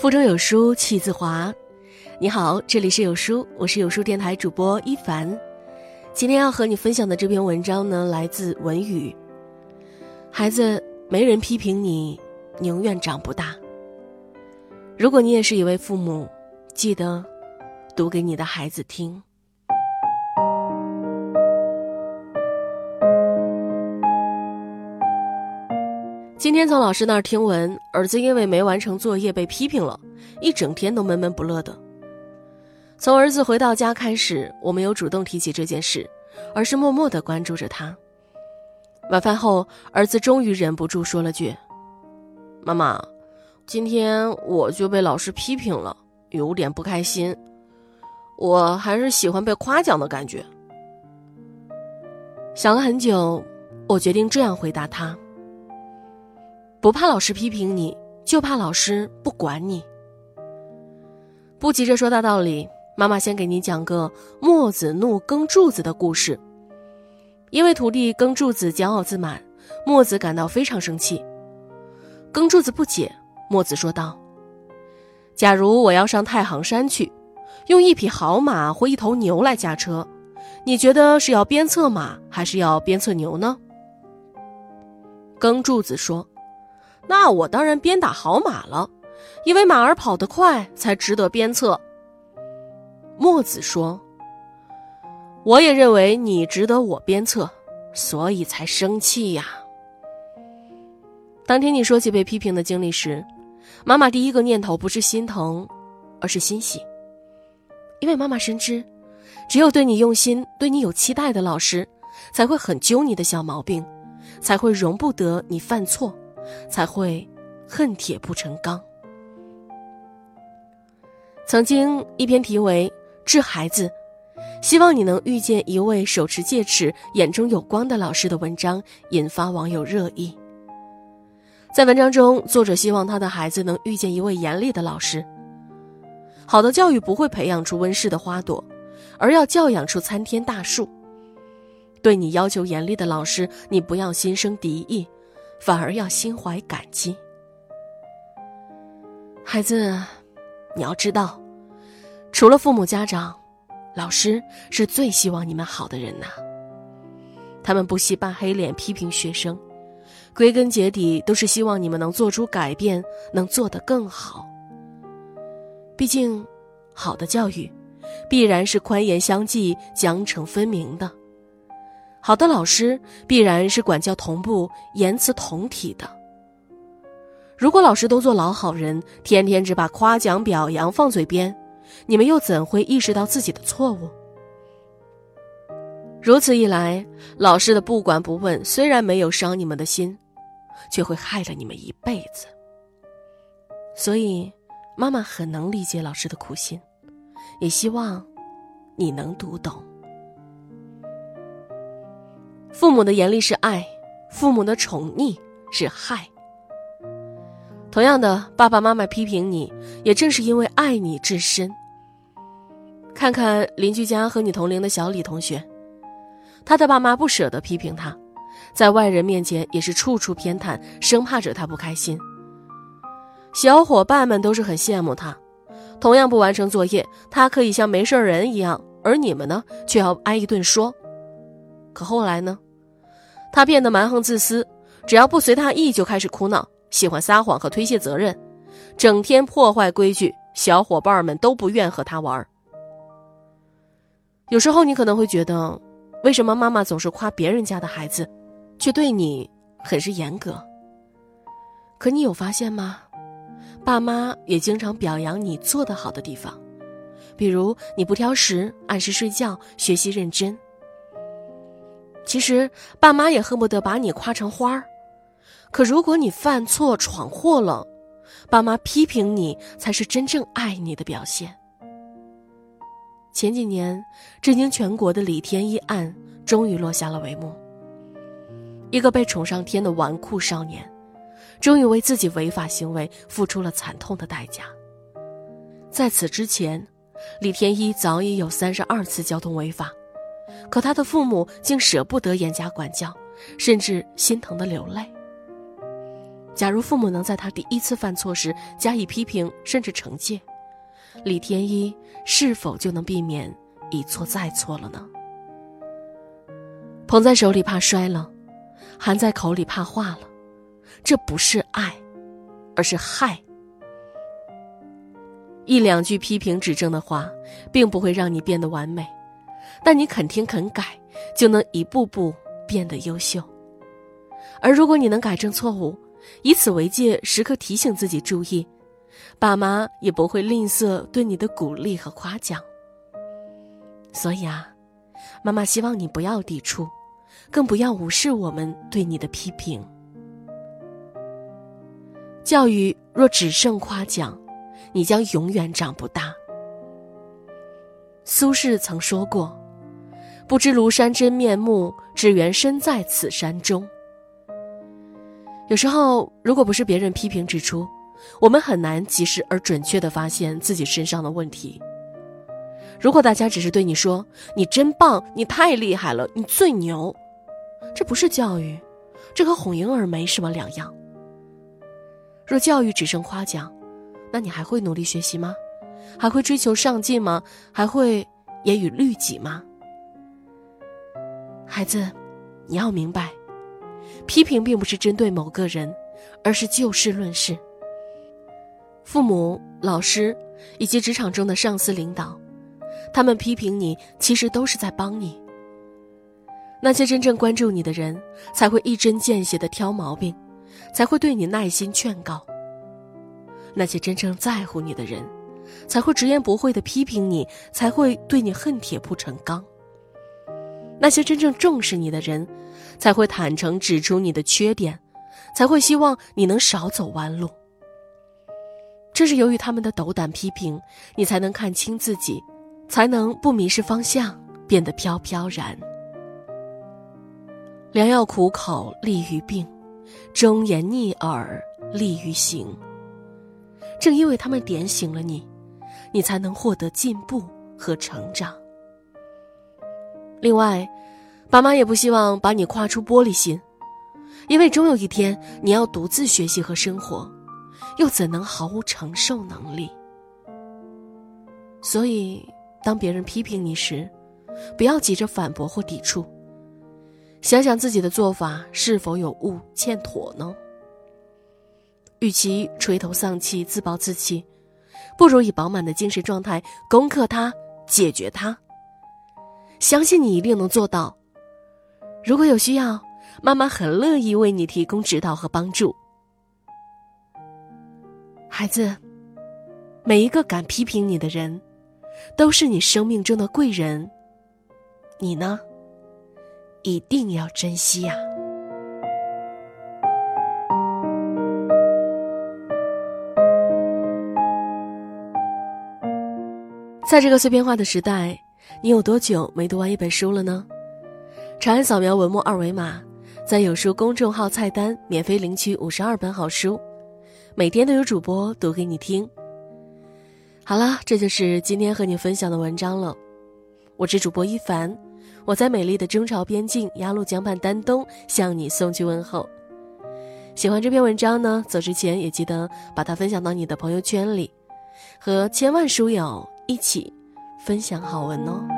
腹中有书气自华。你好，这里是有书，我是有书电台主播一凡。今天要和你分享的这篇文章呢，来自文宇。孩子，没人批评你，宁愿长不大。如果你也是一位父母，记得读给你的孩子听。今天从老师那儿听闻，儿子因为没完成作业被批评了，一整天都闷闷不乐的。从儿子回到家开始，我没有主动提起这件事，而是默默的关注着他。晚饭后，儿子终于忍不住说了句：“妈妈，今天我就被老师批评了，有点不开心。我还是喜欢被夸奖的感觉。”想了很久，我决定这样回答他。不怕老师批评你，就怕老师不管你。不急着说大道理，妈妈先给你讲个墨子怒耕柱子的故事。因为徒弟耕柱子骄傲自满，墨子感到非常生气。耕柱子不解，墨子说道：“假如我要上太行山去，用一匹好马或一头牛来驾车，你觉得是要鞭策马，还是要鞭策牛呢？”耕柱子说。那我当然鞭打好马了，因为马儿跑得快，才值得鞭策。墨子说：“我也认为你值得我鞭策，所以才生气呀。”当听你说起被批评的经历时，妈妈第一个念头不是心疼，而是欣喜，因为妈妈深知，只有对你用心、对你有期待的老师，才会很揪你的小毛病，才会容不得你犯错。才会恨铁不成钢。曾经一篇题为《致孩子》，希望你能遇见一位手持戒尺、眼中有光的老师的文章，引发网友热议。在文章中，作者希望他的孩子能遇见一位严厉的老师。好的教育不会培养出温室的花朵，而要教养出参天大树。对你要求严厉的老师，你不要心生敌意。反而要心怀感激，孩子，你要知道，除了父母、家长，老师是最希望你们好的人呐。他们不惜扮黑脸批评学生，归根结底都是希望你们能做出改变，能做得更好。毕竟，好的教育，必然是宽严相济、奖惩分明的。好的老师必然是管教同步、言辞同体的。如果老师都做老好人，天天只把夸奖表扬放嘴边，你们又怎会意识到自己的错误？如此一来，老师的不管不问虽然没有伤你们的心，却会害了你们一辈子。所以，妈妈很能理解老师的苦心，也希望你能读懂。父母的严厉是爱，父母的宠溺是害。同样的，爸爸妈妈批评你，也正是因为爱你至深。看看邻居家和你同龄的小李同学，他的爸妈不舍得批评他，在外人面前也是处处偏袒，生怕惹他不开心。小伙伴们都是很羡慕他，同样不完成作业，他可以像没事人一样，而你们呢，却要挨一顿说。可后来呢？他变得蛮横自私，只要不随他意就开始哭闹，喜欢撒谎和推卸责任，整天破坏规矩，小伙伴们都不愿和他玩。有时候你可能会觉得，为什么妈妈总是夸别人家的孩子，却对你很是严格？可你有发现吗？爸妈也经常表扬你做得好的地方，比如你不挑食、按时睡觉、学习认真。其实，爸妈也恨不得把你夸成花儿，可如果你犯错闯祸了，爸妈批评你才是真正爱你的表现。前几年，震惊全国的李天一案终于落下了帷幕。一个被宠上天的纨绔少年，终于为自己违法行为付出了惨痛的代价。在此之前，李天一早已有三十二次交通违法。可他的父母竟舍不得严加管教，甚至心疼的流泪。假如父母能在他第一次犯错时加以批评甚至惩戒，李天一是否就能避免一错再错了呢？捧在手里怕摔了，含在口里怕化了，这不是爱，而是害。一两句批评指正的话，并不会让你变得完美，但你肯听肯改，就能一步步变得优秀。而如果你能改正错误，以此为戒，时刻提醒自己注意，爸妈也不会吝啬对你的鼓励和夸奖。所以啊，妈妈希望你不要抵触，更不要无视我们对你的批评。教育若只剩夸奖。你将永远长不大。苏轼曾说过：“不知庐山真面目，只缘身在此山中。”有时候，如果不是别人批评指出，我们很难及时而准确的发现自己身上的问题。如果大家只是对你说“你真棒，你太厉害了，你最牛”，这不是教育，这和哄婴儿没什么两样。若教育只剩夸奖，那你还会努力学习吗？还会追求上进吗？还会严于律己吗？孩子，你要明白，批评并不是针对某个人，而是就事论事。父母、老师以及职场中的上司领导，他们批评你，其实都是在帮你。那些真正关注你的人，才会一针见血的挑毛病，才会对你耐心劝告。那些真正在乎你的人，才会直言不讳的批评你，才会对你恨铁不成钢。那些真正重视你的人，才会坦诚指出你的缺点，才会希望你能少走弯路。正是由于他们的斗胆批评，你才能看清自己，才能不迷失方向，变得飘飘然。良药苦口利于病，忠言逆耳利于行。正因为他们点醒了你，你才能获得进步和成长。另外，爸妈也不希望把你夸出玻璃心，因为终有一天你要独自学习和生活，又怎能毫无承受能力？所以，当别人批评你时，不要急着反驳或抵触，想想自己的做法是否有误、欠妥呢？与其垂头丧气、自暴自弃，不如以饱满的精神状态攻克它、解决它。相信你一定能做到。如果有需要，妈妈很乐意为你提供指导和帮助。孩子，每一个敢批评你的人，都是你生命中的贵人。你呢，一定要珍惜呀。在这个碎片化的时代，你有多久没读完一本书了呢？长按扫描文末二维码，在有书公众号菜单免费领取五十二本好书，每天都有主播读给你听。好了，这就是今天和你分享的文章了。我是主播一凡，我在美丽的中朝边境鸭绿江畔丹东向你送去问候。喜欢这篇文章呢，走之前也记得把它分享到你的朋友圈里，和千万书友。一起分享好文哦。